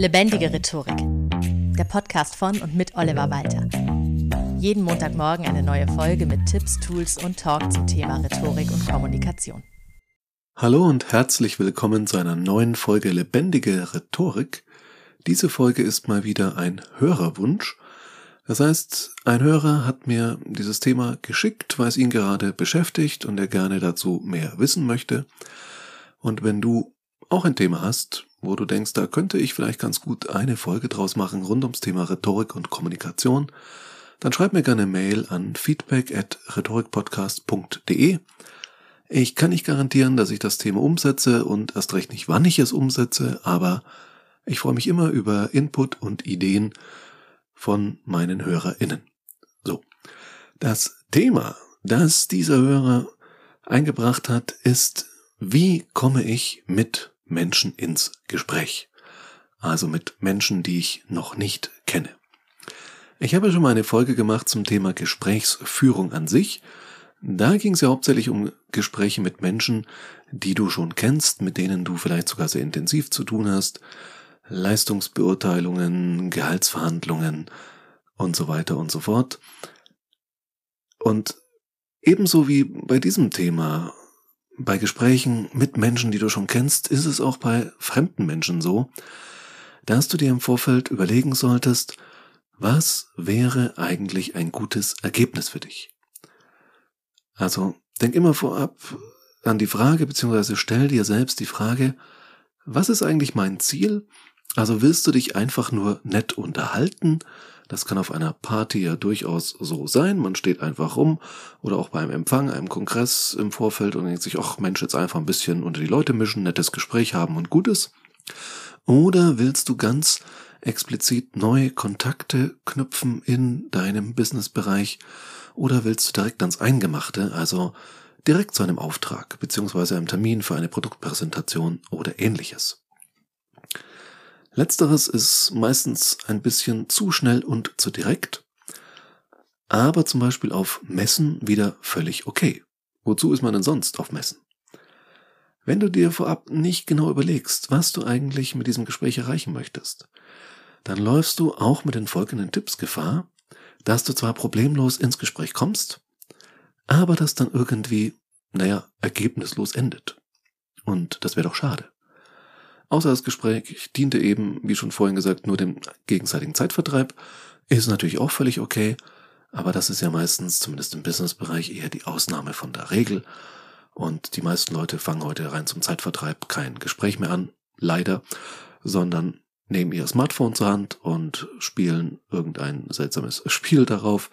Lebendige Rhetorik. Der Podcast von und mit Oliver Walter. Jeden Montagmorgen eine neue Folge mit Tipps, Tools und Talk zum Thema Rhetorik und Kommunikation. Hallo und herzlich willkommen zu einer neuen Folge Lebendige Rhetorik. Diese Folge ist mal wieder ein Hörerwunsch. Das heißt, ein Hörer hat mir dieses Thema geschickt, weil es ihn gerade beschäftigt und er gerne dazu mehr wissen möchte. Und wenn du auch ein Thema hast, wo du denkst, da könnte ich vielleicht ganz gut eine Folge draus machen rund ums Thema Rhetorik und Kommunikation, dann schreib mir gerne Mail an feedback at rhetorikpodcast.de. Ich kann nicht garantieren, dass ich das Thema umsetze und erst recht nicht, wann ich es umsetze, aber ich freue mich immer über Input und Ideen von meinen HörerInnen. So. Das Thema, das dieser Hörer eingebracht hat, ist, wie komme ich mit Menschen ins Gespräch. Also mit Menschen, die ich noch nicht kenne. Ich habe schon mal eine Folge gemacht zum Thema Gesprächsführung an sich. Da ging es ja hauptsächlich um Gespräche mit Menschen, die du schon kennst, mit denen du vielleicht sogar sehr intensiv zu tun hast. Leistungsbeurteilungen, Gehaltsverhandlungen und so weiter und so fort. Und ebenso wie bei diesem Thema bei Gesprächen mit Menschen, die du schon kennst, ist es auch bei fremden Menschen so, dass du dir im Vorfeld überlegen solltest, was wäre eigentlich ein gutes Ergebnis für dich? Also denk immer vorab an die Frage, beziehungsweise stell dir selbst die Frage, was ist eigentlich mein Ziel? Also willst du dich einfach nur nett unterhalten? Das kann auf einer Party ja durchaus so sein. Man steht einfach rum oder auch beim Empfang, einem Kongress im Vorfeld und denkt sich, ach Mensch, jetzt einfach ein bisschen unter die Leute mischen, nettes Gespräch haben und Gutes. Oder willst du ganz explizit neue Kontakte knüpfen in deinem Businessbereich? Oder willst du direkt ans Eingemachte, also direkt zu einem Auftrag beziehungsweise einem Termin für eine Produktpräsentation oder ähnliches? Letzteres ist meistens ein bisschen zu schnell und zu direkt, aber zum Beispiel auf Messen wieder völlig okay. Wozu ist man denn sonst auf Messen? Wenn du dir vorab nicht genau überlegst, was du eigentlich mit diesem Gespräch erreichen möchtest, dann läufst du auch mit den folgenden Tipps Gefahr, dass du zwar problemlos ins Gespräch kommst, aber das dann irgendwie, naja, ergebnislos endet. Und das wäre doch schade. Außer das Gespräch diente eben, wie schon vorhin gesagt, nur dem gegenseitigen Zeitvertreib. Ist natürlich auch völlig okay, aber das ist ja meistens, zumindest im Businessbereich, eher die Ausnahme von der Regel. Und die meisten Leute fangen heute rein zum Zeitvertreib kein Gespräch mehr an, leider, sondern nehmen ihr Smartphone zur Hand und spielen irgendein seltsames Spiel darauf.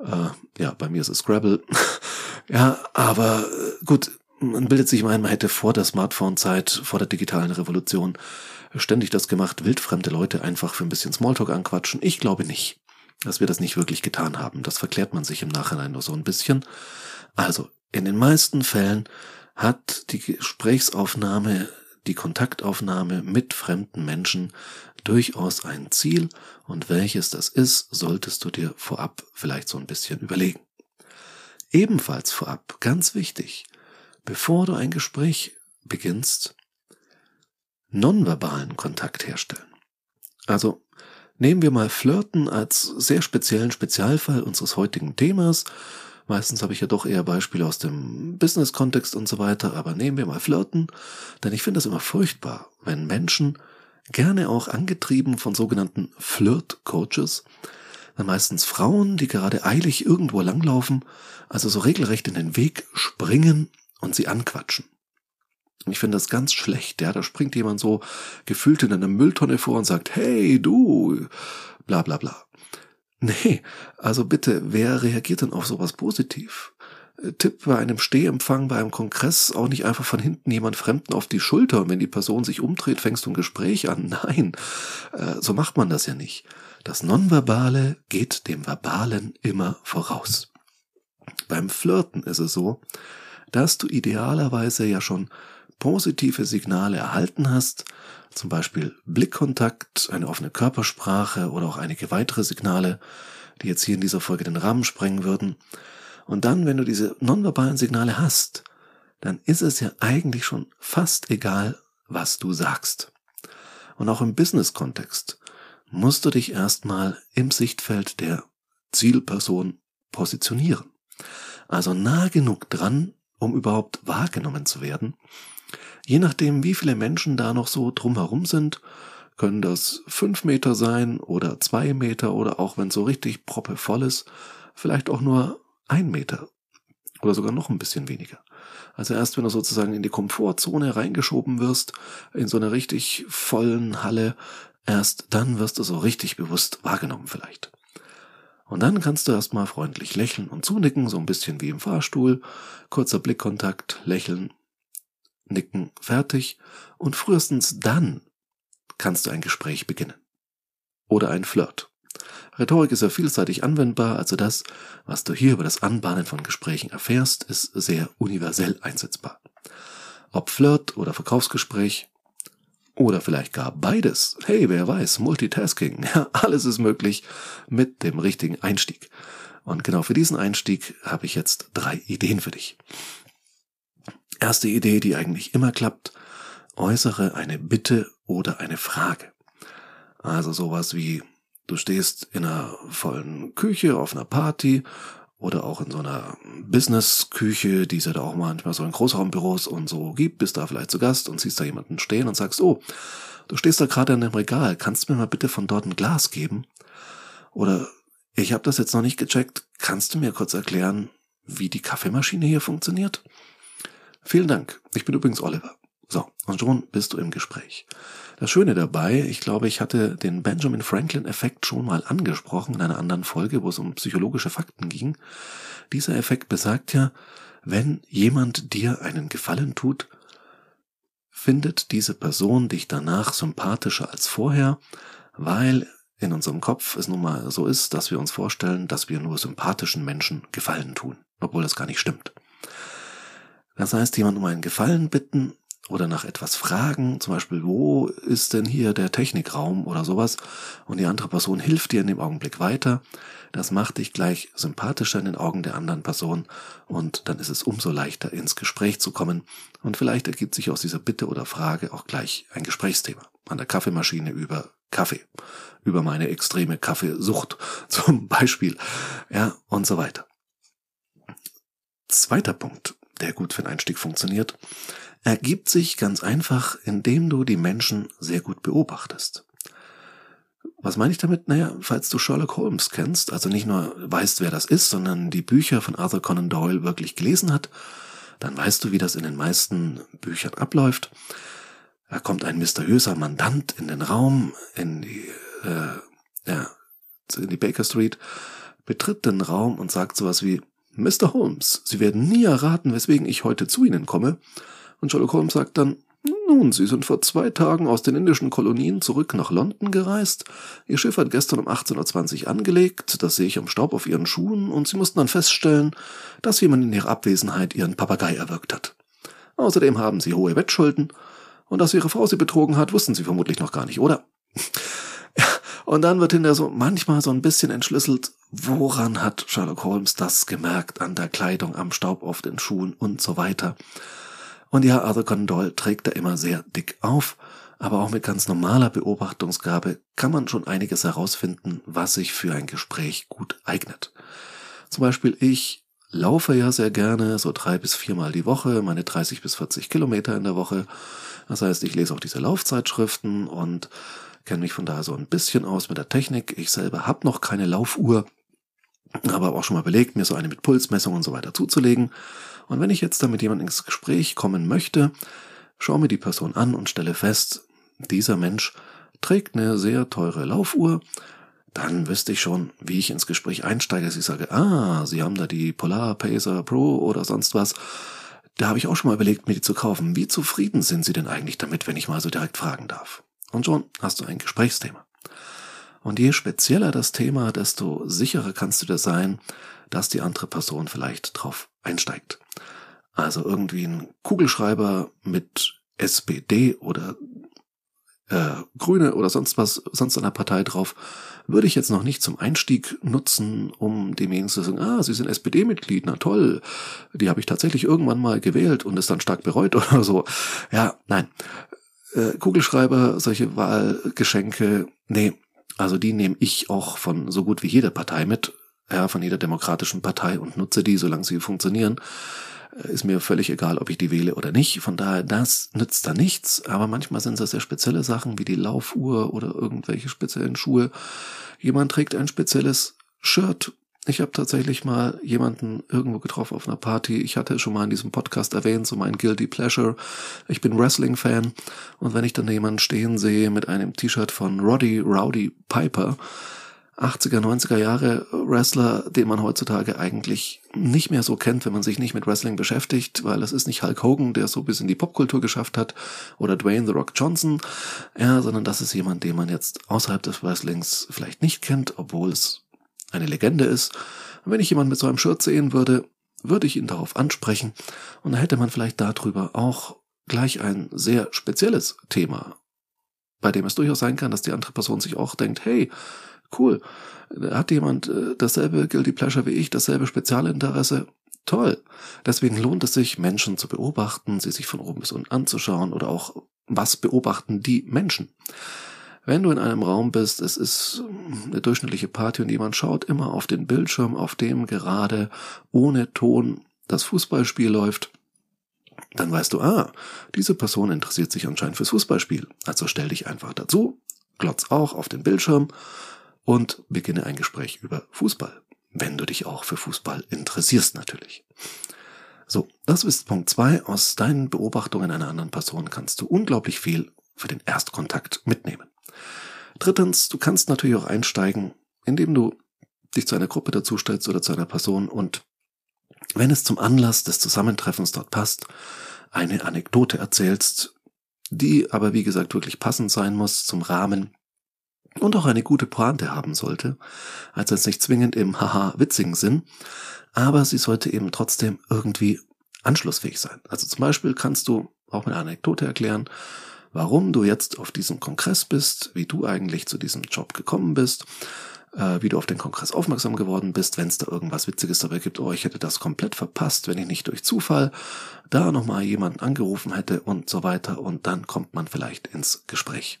Äh, ja, bei mir ist es Scrabble. ja, aber äh, gut, man bildet sich ein, man hätte vor der Smartphone-Zeit, vor der digitalen Revolution ständig das gemacht, wildfremde Leute einfach für ein bisschen Smalltalk anquatschen. Ich glaube nicht, dass wir das nicht wirklich getan haben. Das verklärt man sich im Nachhinein nur so ein bisschen. Also, in den meisten Fällen hat die Gesprächsaufnahme, die Kontaktaufnahme mit fremden Menschen durchaus ein Ziel und welches das ist, solltest du dir vorab vielleicht so ein bisschen überlegen. Ebenfalls vorab, ganz wichtig, bevor du ein Gespräch beginnst, nonverbalen Kontakt herstellen. Also nehmen wir mal Flirten als sehr speziellen Spezialfall unseres heutigen Themas. Meistens habe ich ja doch eher Beispiele aus dem Business-Kontext und so weiter, aber nehmen wir mal Flirten, denn ich finde das immer furchtbar, wenn Menschen, gerne auch angetrieben von sogenannten Flirt-Coaches, dann meistens Frauen, die gerade eilig irgendwo langlaufen, also so regelrecht in den Weg springen und sie anquatschen. Ich finde das ganz schlecht, ja. Da springt jemand so gefühlt in einer Mülltonne vor und sagt, hey, du, bla bla bla. Nee, also bitte, wer reagiert denn auf sowas positiv? Äh, Tipp bei einem Stehempfang, bei einem Kongress auch nicht einfach von hinten jemand Fremden auf die Schulter und wenn die Person sich umdreht, fängst du ein Gespräch an. Nein, äh, so macht man das ja nicht. Das Nonverbale geht dem Verbalen immer voraus. Beim Flirten ist es so, dass du idealerweise ja schon positive Signale erhalten hast, zum Beispiel Blickkontakt, eine offene Körpersprache oder auch einige weitere Signale, die jetzt hier in dieser Folge den Rahmen sprengen würden. Und dann, wenn du diese nonverbalen Signale hast, dann ist es ja eigentlich schon fast egal, was du sagst. Und auch im Business-Kontext musst du dich erstmal im Sichtfeld der Zielperson positionieren. Also nah genug dran, um überhaupt wahrgenommen zu werden. Je nachdem, wie viele Menschen da noch so drumherum sind, können das fünf Meter sein oder zwei Meter oder auch wenn so richtig proppevoll ist, vielleicht auch nur ein Meter oder sogar noch ein bisschen weniger. Also erst wenn du sozusagen in die Komfortzone reingeschoben wirst, in so einer richtig vollen Halle, erst dann wirst du so richtig bewusst wahrgenommen vielleicht. Und dann kannst du erstmal freundlich lächeln und zunicken, so ein bisschen wie im Fahrstuhl, kurzer Blickkontakt, lächeln, nicken, fertig, und frühestens dann kannst du ein Gespräch beginnen. Oder ein Flirt. Rhetorik ist ja vielseitig anwendbar, also das, was du hier über das Anbahnen von Gesprächen erfährst, ist sehr universell einsetzbar. Ob Flirt oder Verkaufsgespräch oder vielleicht gar beides. Hey, wer weiß, Multitasking. Ja, alles ist möglich mit dem richtigen Einstieg. Und genau für diesen Einstieg habe ich jetzt drei Ideen für dich. Erste Idee, die eigentlich immer klappt, äußere eine Bitte oder eine Frage. Also sowas wie, Du stehst in einer vollen Küche auf einer Party oder auch in so einer Business-Küche, die es ja da auch manchmal so in Großraumbüros und so gibt, bist da vielleicht zu Gast und siehst da jemanden stehen und sagst, oh, du stehst da gerade an dem Regal, kannst du mir mal bitte von dort ein Glas geben? Oder ich habe das jetzt noch nicht gecheckt, kannst du mir kurz erklären, wie die Kaffeemaschine hier funktioniert? Vielen Dank. Ich bin übrigens Oliver. So, und schon bist du im Gespräch. Das Schöne dabei, ich glaube, ich hatte den Benjamin Franklin-Effekt schon mal angesprochen in einer anderen Folge, wo es um psychologische Fakten ging. Dieser Effekt besagt ja, wenn jemand dir einen Gefallen tut, findet diese Person dich danach sympathischer als vorher, weil in unserem Kopf es nun mal so ist, dass wir uns vorstellen, dass wir nur sympathischen Menschen Gefallen tun, obwohl das gar nicht stimmt. Das heißt, jemand um einen Gefallen bitten oder nach etwas fragen, zum Beispiel, wo ist denn hier der Technikraum oder sowas, und die andere Person hilft dir in dem Augenblick weiter, das macht dich gleich sympathischer in den Augen der anderen Person. Und dann ist es umso leichter ins Gespräch zu kommen. Und vielleicht ergibt sich aus dieser Bitte oder Frage auch gleich ein Gesprächsthema. An der Kaffeemaschine über Kaffee, über meine extreme Kaffeesucht zum Beispiel, ja, und so weiter. Zweiter Punkt, der gut für den Einstieg funktioniert, ergibt sich ganz einfach, indem du die Menschen sehr gut beobachtest. Was meine ich damit? Naja, falls du Sherlock Holmes kennst, also nicht nur weißt, wer das ist, sondern die Bücher von Arthur Conan Doyle wirklich gelesen hat, dann weißt du, wie das in den meisten Büchern abläuft. Da kommt ein mysteriöser Mandant in den Raum, in die, äh, ja, in die Baker Street, betritt den Raum und sagt sowas wie, Mr. Holmes, Sie werden nie erraten, weswegen ich heute zu Ihnen komme. Und Sherlock Holmes sagt dann, nun, Sie sind vor zwei Tagen aus den indischen Kolonien zurück nach London gereist. Ihr Schiff hat gestern um 18.20 Uhr angelegt, das sehe ich am Staub auf Ihren Schuhen, und Sie mussten dann feststellen, dass jemand in Ihrer Abwesenheit Ihren Papagei erwürgt hat. Außerdem haben Sie hohe Wettschulden, und dass Ihre Frau Sie betrogen hat, wussten Sie vermutlich noch gar nicht, oder? Und dann wird hinterher so manchmal so ein bisschen entschlüsselt, woran hat Sherlock Holmes das gemerkt, an der Kleidung, am Staub auf den Schuhen und so weiter. Und ja, Arthur Conan Doyle trägt da immer sehr dick auf, aber auch mit ganz normaler Beobachtungsgabe kann man schon einiges herausfinden, was sich für ein Gespräch gut eignet. Zum Beispiel ich laufe ja sehr gerne, so drei bis viermal die Woche, meine 30 bis 40 Kilometer in der Woche. Das heißt, ich lese auch diese Laufzeitschriften und kenne mich von daher so ein bisschen aus mit der Technik. Ich selber habe noch keine Laufuhr, aber auch schon mal belegt, mir so eine mit Pulsmessung und so weiter zuzulegen. Und wenn ich jetzt da mit jemandem ins Gespräch kommen möchte, schaue mir die Person an und stelle fest, dieser Mensch trägt eine sehr teure Laufuhr, dann wüsste ich schon, wie ich ins Gespräch einsteige, dass ich sage, ah, Sie haben da die Polar Pacer Pro oder sonst was. Da habe ich auch schon mal überlegt, mir die zu kaufen. Wie zufrieden sind Sie denn eigentlich damit, wenn ich mal so direkt fragen darf? Und schon hast du ein Gesprächsthema. Und je spezieller das Thema, desto sicherer kannst du dir sein, dass die andere Person vielleicht drauf einsteigt. Also irgendwie ein Kugelschreiber mit SPD oder äh, Grüne oder sonst was, sonst einer Partei drauf, würde ich jetzt noch nicht zum Einstieg nutzen, um demjenigen zu sagen, ah, Sie sind SPD-Mitglied, na toll, die habe ich tatsächlich irgendwann mal gewählt und es dann stark bereut oder so. Ja, nein. äh, Kugelschreiber, solche Wahlgeschenke, nee, also die nehme ich auch von so gut wie jeder Partei mit, ja, von jeder demokratischen Partei und nutze die, solange sie funktionieren. Äh, ist mir völlig egal, ob ich die wähle oder nicht. Von daher, das nützt da nichts. Aber manchmal sind es sehr spezielle Sachen wie die Laufuhr oder irgendwelche speziellen Schuhe. Jemand trägt ein spezielles Shirt. Ich habe tatsächlich mal jemanden irgendwo getroffen auf einer Party. Ich hatte schon mal in diesem Podcast erwähnt, so mein Guilty Pleasure. Ich bin Wrestling-Fan. Und wenn ich dann jemanden stehen sehe mit einem T-Shirt von Roddy Rowdy Piper, 80er, 90er Jahre Wrestler, den man heutzutage eigentlich nicht mehr so kennt, wenn man sich nicht mit Wrestling beschäftigt, weil es ist nicht Hulk Hogan, der so bis in die Popkultur geschafft hat, oder Dwayne The Rock Johnson, ja, sondern das ist jemand, den man jetzt außerhalb des Wrestlings vielleicht nicht kennt, obwohl es eine Legende ist. Und wenn ich jemanden mit so einem Shirt sehen würde, würde ich ihn darauf ansprechen und dann hätte man vielleicht darüber auch gleich ein sehr spezielles Thema, bei dem es durchaus sein kann, dass die andere Person sich auch denkt, hey, cool. Hat jemand äh, dasselbe Guilty Pleasure wie ich, dasselbe Spezialinteresse? Toll. Deswegen lohnt es sich, Menschen zu beobachten, sie sich von oben bis unten anzuschauen oder auch, was beobachten die Menschen. Wenn du in einem Raum bist, es ist eine durchschnittliche Party und jemand schaut immer auf den Bildschirm, auf dem gerade ohne Ton das Fußballspiel läuft, dann weißt du, ah, diese Person interessiert sich anscheinend fürs Fußballspiel. Also stell dich einfach dazu, glotz auch auf den Bildschirm und beginne ein Gespräch über Fußball, wenn du dich auch für Fußball interessierst natürlich. So, das ist Punkt zwei. Aus deinen Beobachtungen einer anderen Person kannst du unglaublich viel für den Erstkontakt mitnehmen. Drittens, du kannst natürlich auch einsteigen, indem du dich zu einer Gruppe dazustellst oder zu einer Person und wenn es zum Anlass des Zusammentreffens dort passt, eine Anekdote erzählst, die aber wie gesagt wirklich passend sein muss zum Rahmen und auch eine gute Pointe haben sollte, also jetzt nicht zwingend im haha witzigen Sinn, aber sie sollte eben trotzdem irgendwie anschlussfähig sein. Also zum Beispiel kannst du auch mit einer Anekdote erklären, warum du jetzt auf diesem Kongress bist, wie du eigentlich zu diesem Job gekommen bist, äh, wie du auf den Kongress aufmerksam geworden bist, wenn es da irgendwas Witziges dabei gibt, oh, ich hätte das komplett verpasst, wenn ich nicht durch Zufall da nochmal jemanden angerufen hätte und so weiter und dann kommt man vielleicht ins Gespräch.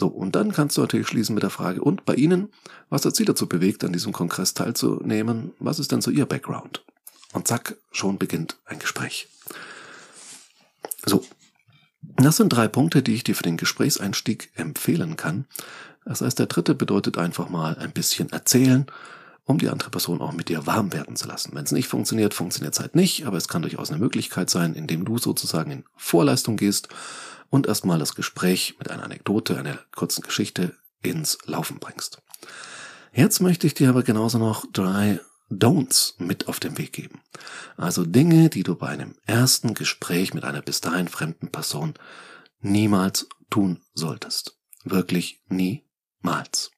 So, und dann kannst du natürlich schließen mit der Frage, und bei Ihnen, was hat Sie dazu bewegt, an diesem Kongress teilzunehmen? Was ist denn so Ihr Background? Und zack, schon beginnt ein Gespräch. So, das sind drei Punkte, die ich dir für den Gesprächseinstieg empfehlen kann. Das heißt, der dritte bedeutet einfach mal ein bisschen erzählen, um die andere Person auch mit dir warm werden zu lassen. Wenn es nicht funktioniert, funktioniert es halt nicht, aber es kann durchaus eine Möglichkeit sein, indem du sozusagen in Vorleistung gehst und erstmal das Gespräch mit einer Anekdote, einer kurzen Geschichte ins Laufen bringst. Jetzt möchte ich dir aber genauso noch drei Don'ts mit auf den Weg geben. Also Dinge, die du bei einem ersten Gespräch mit einer bis dahin fremden Person niemals tun solltest. Wirklich niemals.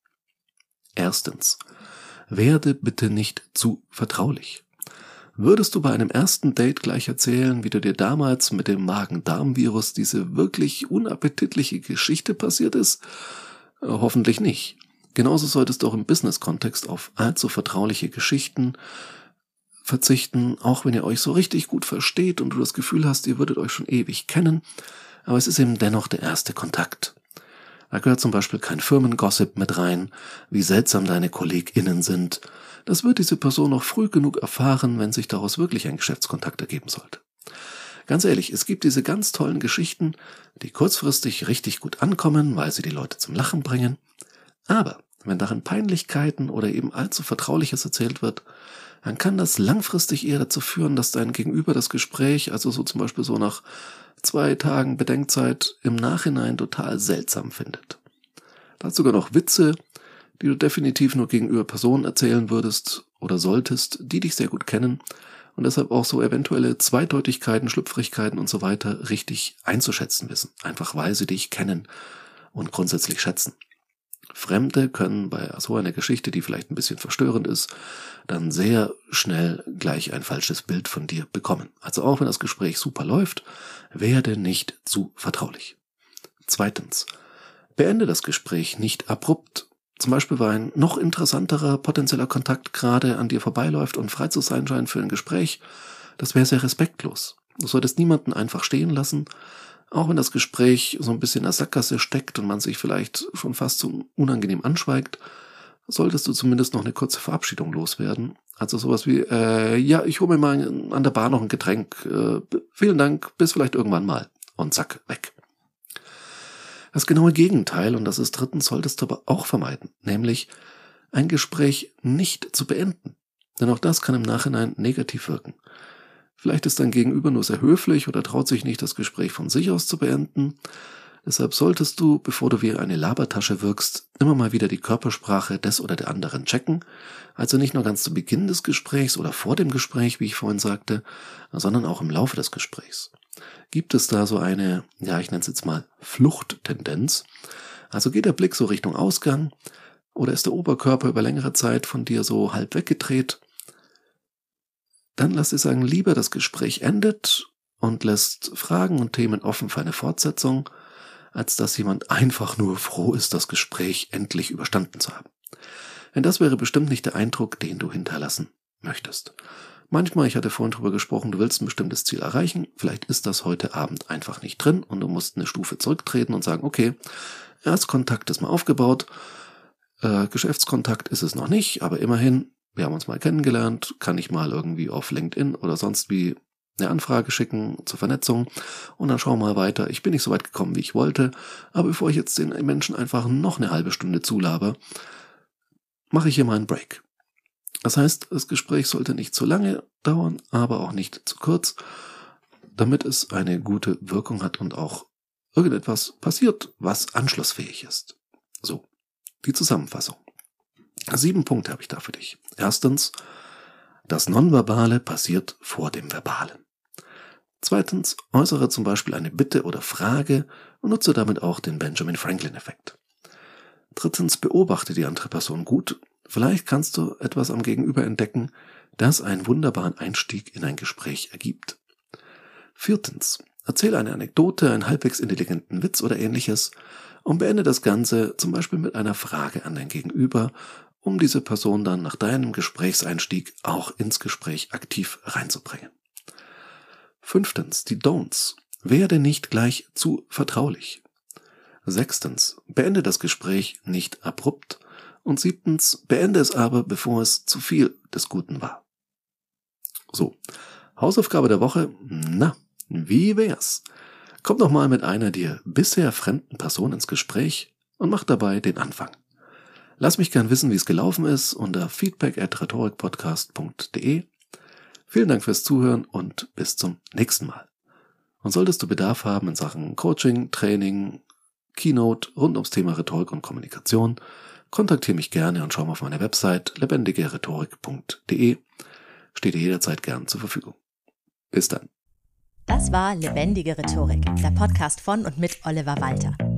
Erstens, werde bitte nicht zu vertraulich. Würdest du bei einem ersten Date gleich erzählen, wie du dir damals mit dem Magen-Darm-Virus diese wirklich unappetitliche Geschichte passiert ist? Äh, hoffentlich nicht. Genauso solltest du auch im Business-Kontext auf allzu vertrauliche Geschichten verzichten, auch wenn ihr euch so richtig gut versteht und du das Gefühl hast, ihr würdet euch schon ewig kennen, aber es ist eben dennoch der erste Kontakt. Da gehört zum Beispiel kein Firmengossip mit rein, wie seltsam deine KollegInnen sind, das wird diese Person noch früh genug erfahren, wenn sich daraus wirklich ein Geschäftskontakt ergeben sollte. Ganz ehrlich, es gibt diese ganz tollen Geschichten, die kurzfristig richtig gut ankommen, weil sie die Leute zum Lachen bringen. Aber wenn darin Peinlichkeiten oder eben allzu Vertrauliches erzählt wird, dann kann das langfristig eher dazu führen, dass dein Gegenüber das Gespräch, also so zum Beispiel so nach zwei Tagen Bedenkzeit, im Nachhinein total seltsam findet. Da hat sogar noch Witze die du definitiv nur gegenüber Personen erzählen würdest oder solltest, die dich sehr gut kennen und deshalb auch so eventuelle Zweideutigkeiten, Schlüpfrigkeiten und so weiter richtig einzuschätzen wissen, einfach weil sie dich kennen und grundsätzlich schätzen. Fremde können bei so einer Geschichte, die vielleicht ein bisschen verstörend ist, dann sehr schnell gleich ein falsches Bild von dir bekommen. Also auch wenn das Gespräch super läuft, werde nicht zu vertraulich. Zweitens, beende das Gespräch nicht abrupt zum Beispiel, weil ein noch interessanterer potenzieller Kontakt gerade an dir vorbeiläuft und frei zu sein scheint für ein Gespräch, das wäre sehr respektlos. Du solltest niemanden einfach stehen lassen, Auch wenn das Gespräch so ein bisschen in der Sackgasse steckt und man sich vielleicht schon fast so unangenehm anschweigt, solltest du zumindest noch eine kurze Verabschiedung loswerden. Also sowas wie, äh, ja, ich hole mir mal an der Bar noch ein Getränk. Äh, vielen Dank, bis vielleicht irgendwann mal. Und zack, weg. Das genaue Gegenteil, und das ist drittens, solltest du aber auch vermeiden, nämlich ein Gespräch nicht zu beenden. Denn auch das kann im Nachhinein negativ wirken. Vielleicht ist dein Gegenüber nur sehr höflich oder traut sich nicht, das Gespräch von sich aus zu beenden. Deshalb solltest du, bevor du wie eine Labertasche wirkst, immer mal wieder die Körpersprache des oder der anderen checken. Also nicht nur ganz zu Beginn des Gesprächs oder vor dem Gespräch, wie ich vorhin sagte, sondern auch im Laufe des Gesprächs. Gibt es da so eine, ja, ich nenne es jetzt mal Fluchttendenz? Also geht der Blick so Richtung Ausgang oder ist der Oberkörper über längere Zeit von dir so halb weggedreht? Dann lass dir sagen, lieber das Gespräch endet und lässt Fragen und Themen offen für eine Fortsetzung als dass jemand einfach nur froh ist, das Gespräch endlich überstanden zu haben. Denn das wäre bestimmt nicht der Eindruck, den du hinterlassen möchtest. Manchmal, ich hatte vorhin drüber gesprochen, du willst ein bestimmtes Ziel erreichen, vielleicht ist das heute Abend einfach nicht drin und du musst eine Stufe zurücktreten und sagen, okay, Erstkontakt ist mal aufgebaut, äh, Geschäftskontakt ist es noch nicht, aber immerhin, wir haben uns mal kennengelernt, kann ich mal irgendwie auf LinkedIn oder sonst wie eine Anfrage schicken zur Vernetzung und dann schauen wir mal weiter. Ich bin nicht so weit gekommen, wie ich wollte, aber bevor ich jetzt den Menschen einfach noch eine halbe Stunde zulabe, mache ich hier mal einen Break. Das heißt, das Gespräch sollte nicht zu lange dauern, aber auch nicht zu kurz, damit es eine gute Wirkung hat und auch irgendetwas passiert, was anschlussfähig ist. So, die Zusammenfassung. Sieben Punkte habe ich da für dich. Erstens, das Nonverbale passiert vor dem Verbalen. Zweitens, äußere zum Beispiel eine Bitte oder Frage und nutze damit auch den Benjamin Franklin-Effekt. Drittens, beobachte die andere Person gut. Vielleicht kannst du etwas am Gegenüber entdecken, das einen wunderbaren Einstieg in ein Gespräch ergibt. Viertens, erzähle eine Anekdote, einen halbwegs intelligenten Witz oder ähnliches und beende das Ganze zum Beispiel mit einer Frage an dein Gegenüber um diese Person dann nach deinem Gesprächseinstieg auch ins Gespräch aktiv reinzubringen. Fünftens, die Don'ts. Werde nicht gleich zu vertraulich. Sechstens, beende das Gespräch nicht abrupt. Und siebtens, beende es aber, bevor es zu viel des Guten war. So, Hausaufgabe der Woche. Na, wie wär's? Komm doch mal mit einer dir bisher fremden Person ins Gespräch und mach dabei den Anfang. Lass mich gern wissen, wie es gelaufen ist unter feedback at rhetorikpodcast.de. Vielen Dank fürs Zuhören und bis zum nächsten Mal. Und solltest du Bedarf haben in Sachen Coaching, Training, Keynote rund ums Thema Rhetorik und Kommunikation, kontaktiere mich gerne und schau mal auf meine Website lebendigerhetorik.de. Steht dir jederzeit gern zur Verfügung. Bis dann. Das war Lebendige Rhetorik, der Podcast von und mit Oliver Walter.